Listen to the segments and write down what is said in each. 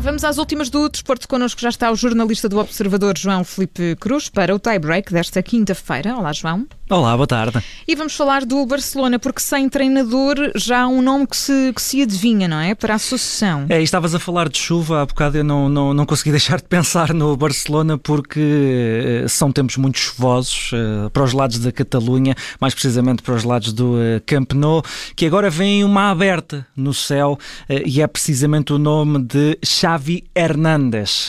Vamos às últimas do desporto. Connosco já está o jornalista do Observador, João Felipe Cruz, para o tie-break desta quinta-feira. Olá, João. Olá, boa tarde. E vamos falar do Barcelona, porque sem treinador já há um nome que se, que se adivinha, não é? Para a associação. É, e estavas a falar de chuva, há bocado eu não, não, não consegui deixar de pensar no Barcelona, porque uh, são tempos muito chuvosos uh, para os lados da Catalunha, mais precisamente para os lados do uh, Camp Nou, que agora vem uma aberta no céu e é precisamente o nome de Xavi Hernández.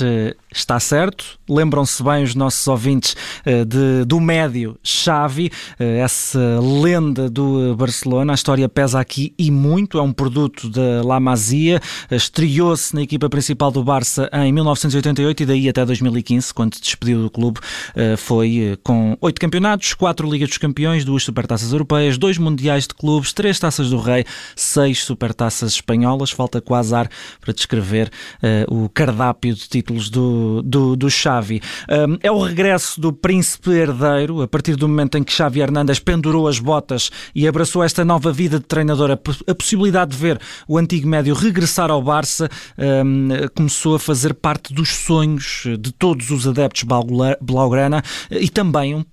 Está certo? Lembram-se bem os nossos ouvintes de, do médio Xavi, eh, essa lenda do Barcelona. A história pesa aqui e muito. É um produto da La Masia. Estreou-se na equipa principal do Barça em 1988 e daí até 2015, quando se despediu do clube. Eh, foi eh, com oito campeonatos, quatro Ligas dos Campeões, duas Supertaças Europeias, dois Mundiais de Clubes, três Taças do Rei, seis Supertaças Espanholas. Falta quase ar para descrever o cardápio de títulos do, do, do Xavi. é o regresso do príncipe herdeiro, a partir do momento em que Xavi Hernandes pendurou as botas e abraçou esta nova vida de treinador, a possibilidade de ver o antigo médio regressar ao Barça um, começou a fazer parte dos sonhos de todos os adeptos blaugrana e também um,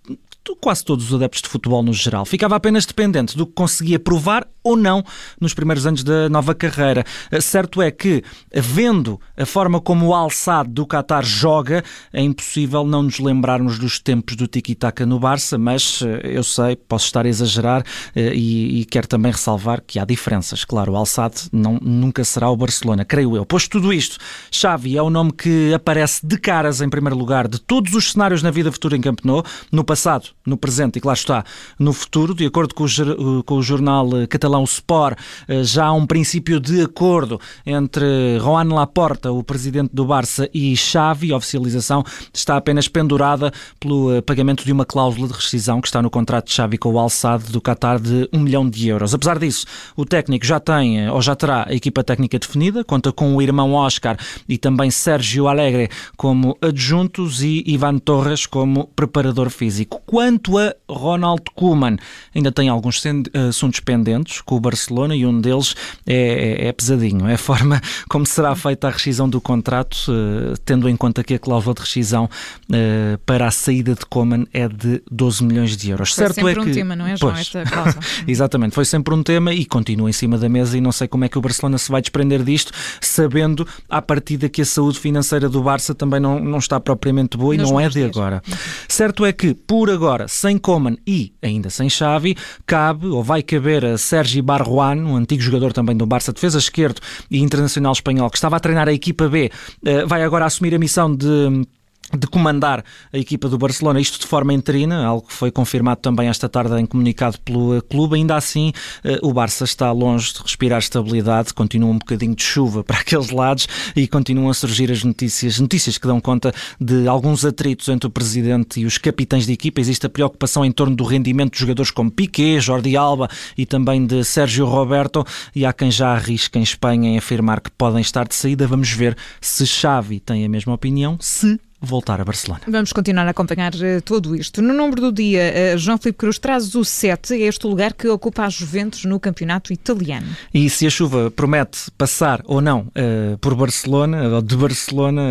quase todos os adeptos de futebol no geral. Ficava apenas dependente do que conseguia provar ou não nos primeiros anos da nova carreira. Eh, certo é que, vendo a forma como o Al-Sadd do Qatar joga, é impossível não nos lembrarmos dos tempos do tiki-taka no Barça, mas eh, eu sei, posso estar a exagerar eh, e, e quero também ressalvar que há diferenças. Claro, o Al-Sadd não, nunca será o Barcelona, creio eu. Posto tudo isto, Xavi é o nome que aparece de caras em primeiro lugar de todos os cenários na vida futura em Camp Nou, no passado, no presente e, claro está, no futuro, de acordo com o, com o jornal catalão o Sport, eh, já há um princípio de acordo entre Juan Laporta, o presidente do Barça, e Xavi. A oficialização está apenas pendurada pelo eh, pagamento de uma cláusula de rescisão que está no contrato de Xavi com o Al-Sadd do Qatar de 1 milhão de euros. Apesar disso, o técnico já tem eh, ou já terá a equipa técnica definida, conta com o irmão Oscar e também Sérgio Alegre como adjuntos e Ivan Torres como preparador físico. Quanto a Ronald Koeman, ainda tem alguns assuntos pendentes, com o Barcelona e um deles é, é, é pesadinho. É a forma como será feita a rescisão do contrato, uh, tendo em conta que a cláusula de rescisão uh, para a saída de Coman é de 12 milhões de euros. Foi certo sempre é que... um tema, não é, João, pois. esta cláusula? Exatamente, foi sempre um tema e continua em cima da mesa e não sei como é que o Barcelona se vai desprender disto, sabendo à partida que a saúde financeira do Barça também não, não está propriamente boa e Nos não é de dias. agora. Certo é que, por agora, sem Coman e ainda sem Xavi, cabe ou vai caber a Sérgio Sergi Barruan, um antigo jogador também do Barça, defesa esquerdo e internacional espanhol, que estava a treinar a equipa B, eh, vai agora assumir a missão de de comandar a equipa do Barcelona, isto de forma interina, algo que foi confirmado também esta tarde em comunicado pelo eh, clube. Ainda assim, eh, o Barça está longe de respirar estabilidade, continua um bocadinho de chuva para aqueles lados e continuam a surgir as notícias, notícias que dão conta de alguns atritos entre o presidente e os capitães de equipa. Existe a preocupação em torno do rendimento de jogadores como Piqué, Jordi Alba e também de Sérgio Roberto e há quem já arrisca em Espanha em afirmar que podem estar de saída. Vamos ver se Xavi tem a mesma opinião, se voltar a Barcelona. Vamos continuar a acompanhar uh, tudo isto. No número do dia, uh, João Filipe Cruz traz o 7, é este lugar que ocupa a Juventus no campeonato italiano. E se a chuva promete passar ou não uh, por Barcelona, ou de Barcelona,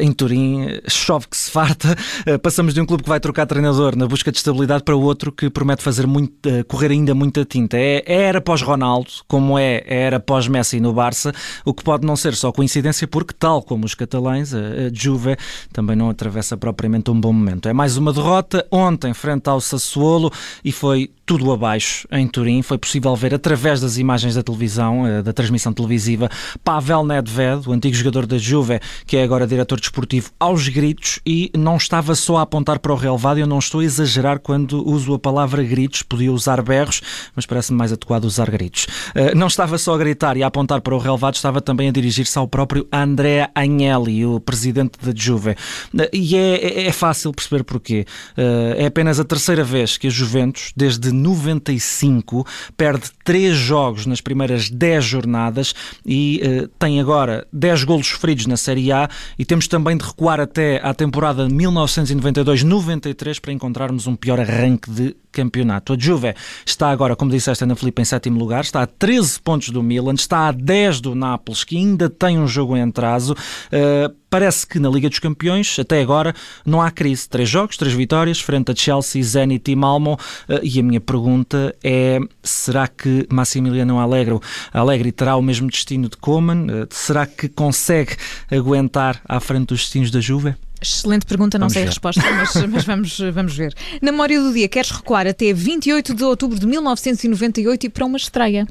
em Turim, chove que se farta, passamos de um clube que vai trocar treinador na busca de estabilidade para outro que promete fazer muito, correr ainda muita tinta. É, é era pós-Ronaldo, como é, era pós-Messi no Barça, o que pode não ser só coincidência, porque tal como os catalães, a, a Juve também também não atravessa propriamente um bom momento. É mais uma derrota ontem frente ao Sassuolo e foi tudo abaixo em Turim. Foi possível ver através das imagens da televisão, eh, da transmissão televisiva, Pavel Nedved, o antigo jogador da Juve, que é agora diretor desportivo, aos gritos e não estava só a apontar para o relevado. Eu não estou a exagerar quando uso a palavra gritos, podia usar berros, mas parece-me mais adequado usar gritos. Eh, não estava só a gritar e a apontar para o relevado, estava também a dirigir-se ao próprio Andrea Agnelli, o presidente da Juve. Eh, e é, é, é fácil perceber porquê. É apenas a terceira vez que a Juventus, desde 95, perde 3 jogos nas primeiras 10 jornadas e uh, tem agora 10 golos sofridos na Série A e temos também de recuar até à temporada 1992-93 para encontrarmos um pior arranque de campeonato. A Juve está agora, como disseste, Ana Felipe, em sétimo lugar, está a 13 pontos do Milan, está a 10 do Nápoles, que ainda tem um jogo em atraso. Uh, parece que na Liga dos Campeões, até agora, não há crise. Três jogos, três vitórias, frente a Chelsea, Zenit e Malmo. Uh, e a minha pergunta é: será que Massimiliano Allegro, Allegri terá o mesmo destino de Coman? Uh, será que consegue aguentar à frente dos destinos da Juve? Excelente pergunta, não vamos sei ver. a resposta, mas, mas, vamos, vamos ver. Na memória do dia, queres recuar até 28 de outubro de 1998 e para uma estreia?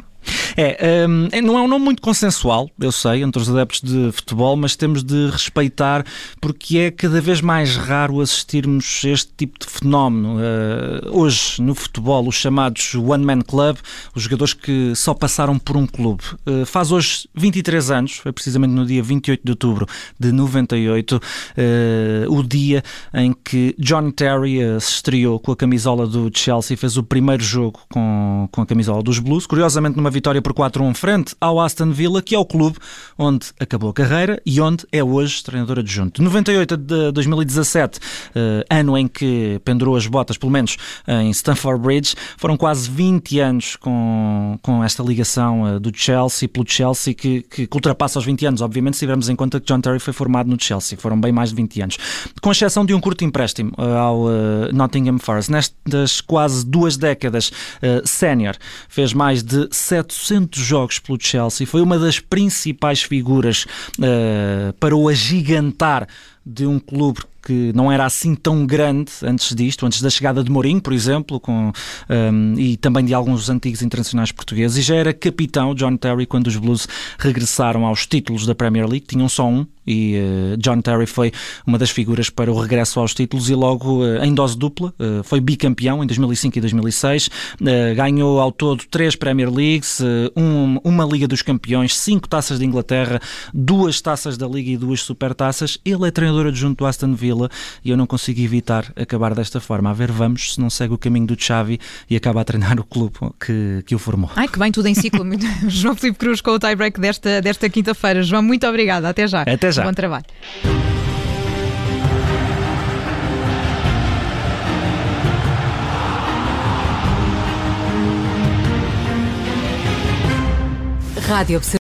É, um, é, não é um nome muito consensual, eu sei, entre os adeptos de futebol, mas temos de respeitar porque é cada vez mais raro assistirmos este tipo de fenómeno. Uh, hoje, no futebol, os chamados One Man Club, os jogadores que só passaram por um clube. Uh, faz hoje 23 anos, foi precisamente no dia 28 de outubro de 98, uh, o dia em que John Terry se estreou com a camisola do Chelsea, fez o primeiro jogo com, com a camisola dos Blues, curiosamente numa vitória por 4-1 frente ao Aston Villa, que é o clube onde acabou a carreira e onde é hoje treinador adjunto. De 98 a 2017, uh, ano em que pendurou as botas, pelo menos em Stamford Bridge, foram quase 20 anos com, com esta ligação uh, do Chelsea pelo Chelsea, que, que, ultrapassa os 20 anos, obviamente, se tivermos em conta que John Terry foi formado no Chelsea, foram bem mais de 20 anos. Com exceção de um curto empréstimo uh, ao Nottingham Forest, nestas quase duas décadas sénior, fez mais de 700 jogos pelo Chelsea, foi uma das principais figuras uh, para o agigantar de um clube que não era assim tão grande antes disto, antes da chegada de Mourinho, por exemplo, com, um, e também de alguns antigos internacionais portugueses, e já era capitão John Terry quando os Blues regressaram aos títulos da Premier League, tinham só um, e uh, John Terry foi uma das figuras para o regresso aos títulos e logo uh, em dose dupla, uh, foi bicampeão em 2005 e 2006, ganhou ao todo três Premier Leagues, um, uma Liga dos Campeões, cinco taças de Inglaterra, duas taças da Liga e duas supertaças. Ele é treinador adjunto do Aston Villa e eu não consigo evitar acabar desta forma. A ver, vamos, se não segue o caminho do Xavi e acaba a treinar o clube que, que o formou. Ai, que bem, tudo em ciclo. João Filipe Cruz com o tie-break desta, desta quinta-feira. João, muito obrigada. Até já. Até já. Bom trabalho. Rádio